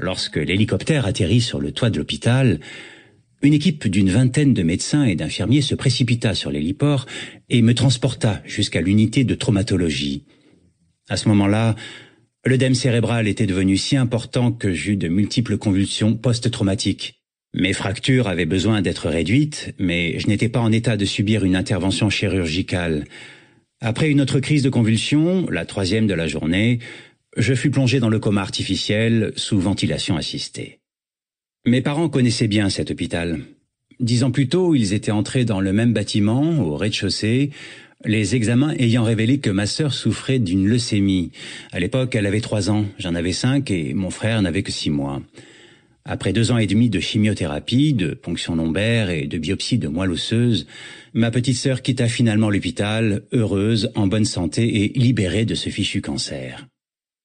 Lorsque l'hélicoptère atterrit sur le toit de l'hôpital, une équipe d'une vingtaine de médecins et d'infirmiers se précipita sur l'héliport et me transporta jusqu'à l'unité de traumatologie. À ce moment-là, l'œdème cérébral était devenu si important que j'eus de multiples convulsions post-traumatiques. Mes fractures avaient besoin d'être réduites, mais je n'étais pas en état de subir une intervention chirurgicale. Après une autre crise de convulsions, la troisième de la journée, je fus plongé dans le coma artificiel sous ventilation assistée. Mes parents connaissaient bien cet hôpital. Dix ans plus tôt, ils étaient entrés dans le même bâtiment, au rez-de-chaussée, les examens ayant révélé que ma sœur souffrait d'une leucémie. À l'époque, elle avait trois ans, j'en avais cinq et mon frère n'avait que six mois. Après deux ans et demi de chimiothérapie, de ponction lombaire et de biopsie de moelle osseuse, ma petite sœur quitta finalement l'hôpital, heureuse, en bonne santé et libérée de ce fichu cancer.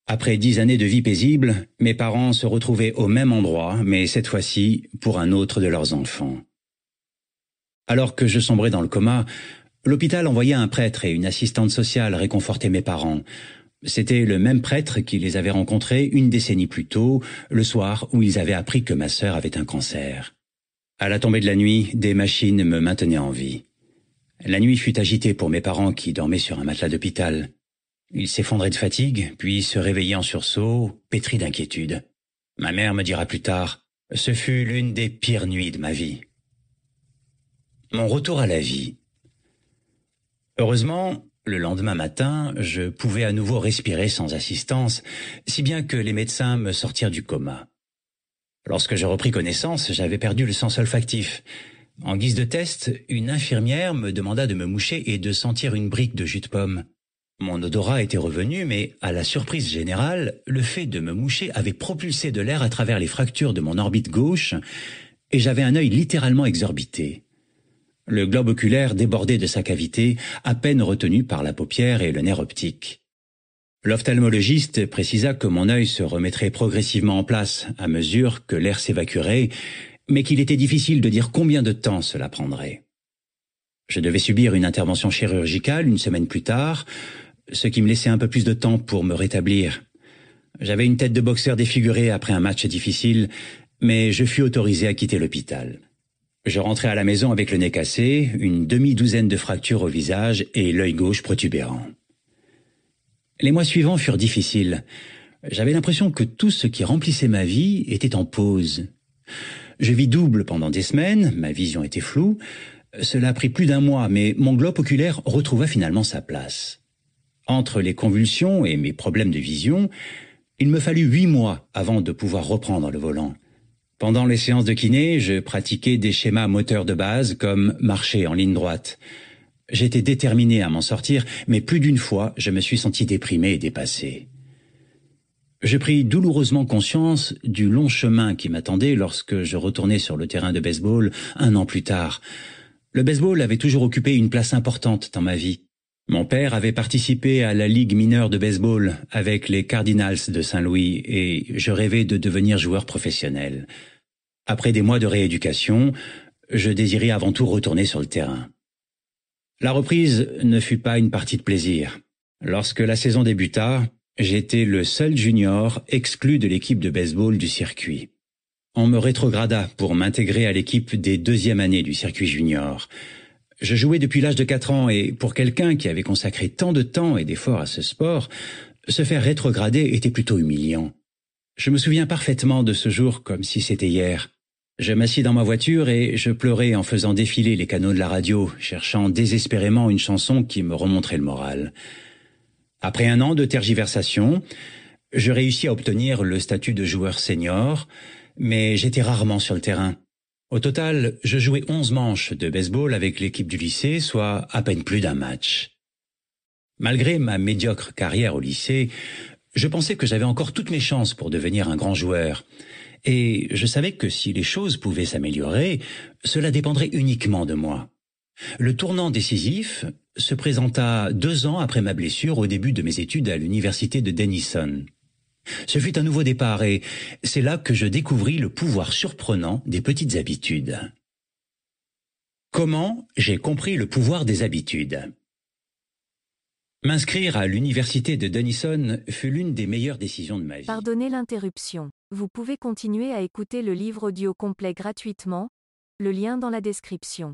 Après dix années de vie paisible, mes parents se retrouvaient au même endroit, mais cette fois-ci pour un autre de leurs enfants. Alors que je sombrais dans le coma, l'hôpital envoyait un prêtre et une assistante sociale réconforter mes parents. C'était le même prêtre qui les avait rencontrés une décennie plus tôt, le soir où ils avaient appris que ma sœur avait un cancer. À la tombée de la nuit, des machines me maintenaient en vie. La nuit fut agitée pour mes parents qui dormaient sur un matelas d'hôpital. Il s'effondrait de fatigue, puis se réveillait en sursaut, pétri d'inquiétude. Ma mère me dira plus tard, ce fut l'une des pires nuits de ma vie. Mon retour à la vie. Heureusement, le lendemain matin, je pouvais à nouveau respirer sans assistance, si bien que les médecins me sortirent du coma. Lorsque je repris connaissance, j'avais perdu le sens olfactif. En guise de test, une infirmière me demanda de me moucher et de sentir une brique de jus de pomme. Mon odorat était revenu, mais à la surprise générale, le fait de me moucher avait propulsé de l'air à travers les fractures de mon orbite gauche, et j'avais un œil littéralement exorbité. Le globe oculaire débordait de sa cavité, à peine retenu par la paupière et le nerf optique. L'ophtalmologiste précisa que mon œil se remettrait progressivement en place à mesure que l'air s'évacuerait, mais qu'il était difficile de dire combien de temps cela prendrait. Je devais subir une intervention chirurgicale une semaine plus tard, ce qui me laissait un peu plus de temps pour me rétablir. J'avais une tête de boxeur défigurée après un match difficile, mais je fus autorisé à quitter l'hôpital. Je rentrai à la maison avec le nez cassé, une demi-douzaine de fractures au visage et l'œil gauche protubérant. Les mois suivants furent difficiles. J'avais l'impression que tout ce qui remplissait ma vie était en pause. Je vis double pendant des semaines, ma vision était floue. Cela a pris plus d'un mois, mais mon globe oculaire retrouva finalement sa place. Entre les convulsions et mes problèmes de vision, il me fallut huit mois avant de pouvoir reprendre le volant. Pendant les séances de kiné, je pratiquais des schémas moteurs de base comme marcher en ligne droite. J'étais déterminé à m'en sortir, mais plus d'une fois, je me suis senti déprimé et dépassé. Je pris douloureusement conscience du long chemin qui m'attendait lorsque je retournais sur le terrain de baseball un an plus tard. Le baseball avait toujours occupé une place importante dans ma vie. Mon père avait participé à la Ligue mineure de baseball avec les Cardinals de Saint-Louis et je rêvais de devenir joueur professionnel. Après des mois de rééducation, je désirais avant tout retourner sur le terrain. La reprise ne fut pas une partie de plaisir. Lorsque la saison débuta, j'étais le seul junior exclu de l'équipe de baseball du circuit. On me rétrograda pour m'intégrer à l'équipe des deuxièmes années du circuit junior. Je jouais depuis l'âge de quatre ans et pour quelqu'un qui avait consacré tant de temps et d'efforts à ce sport, se faire rétrograder était plutôt humiliant. Je me souviens parfaitement de ce jour comme si c'était hier. Je m'assis dans ma voiture et je pleurais en faisant défiler les canaux de la radio, cherchant désespérément une chanson qui me remonterait le moral. Après un an de tergiversation, je réussis à obtenir le statut de joueur senior, mais j'étais rarement sur le terrain. Au total, je jouais onze manches de baseball avec l'équipe du lycée, soit à peine plus d'un match. Malgré ma médiocre carrière au lycée, je pensais que j'avais encore toutes mes chances pour devenir un grand joueur. Et je savais que si les choses pouvaient s'améliorer, cela dépendrait uniquement de moi. Le tournant décisif se présenta deux ans après ma blessure au début de mes études à l'université de Denison. Ce fut un nouveau départ et c'est là que je découvris le pouvoir surprenant des petites habitudes. Comment j'ai compris le pouvoir des habitudes? M'inscrire à l'université de Denison fut l'une des meilleures décisions de ma vie. Pardonnez l'interruption. Vous pouvez continuer à écouter le livre audio complet gratuitement, le lien dans la description.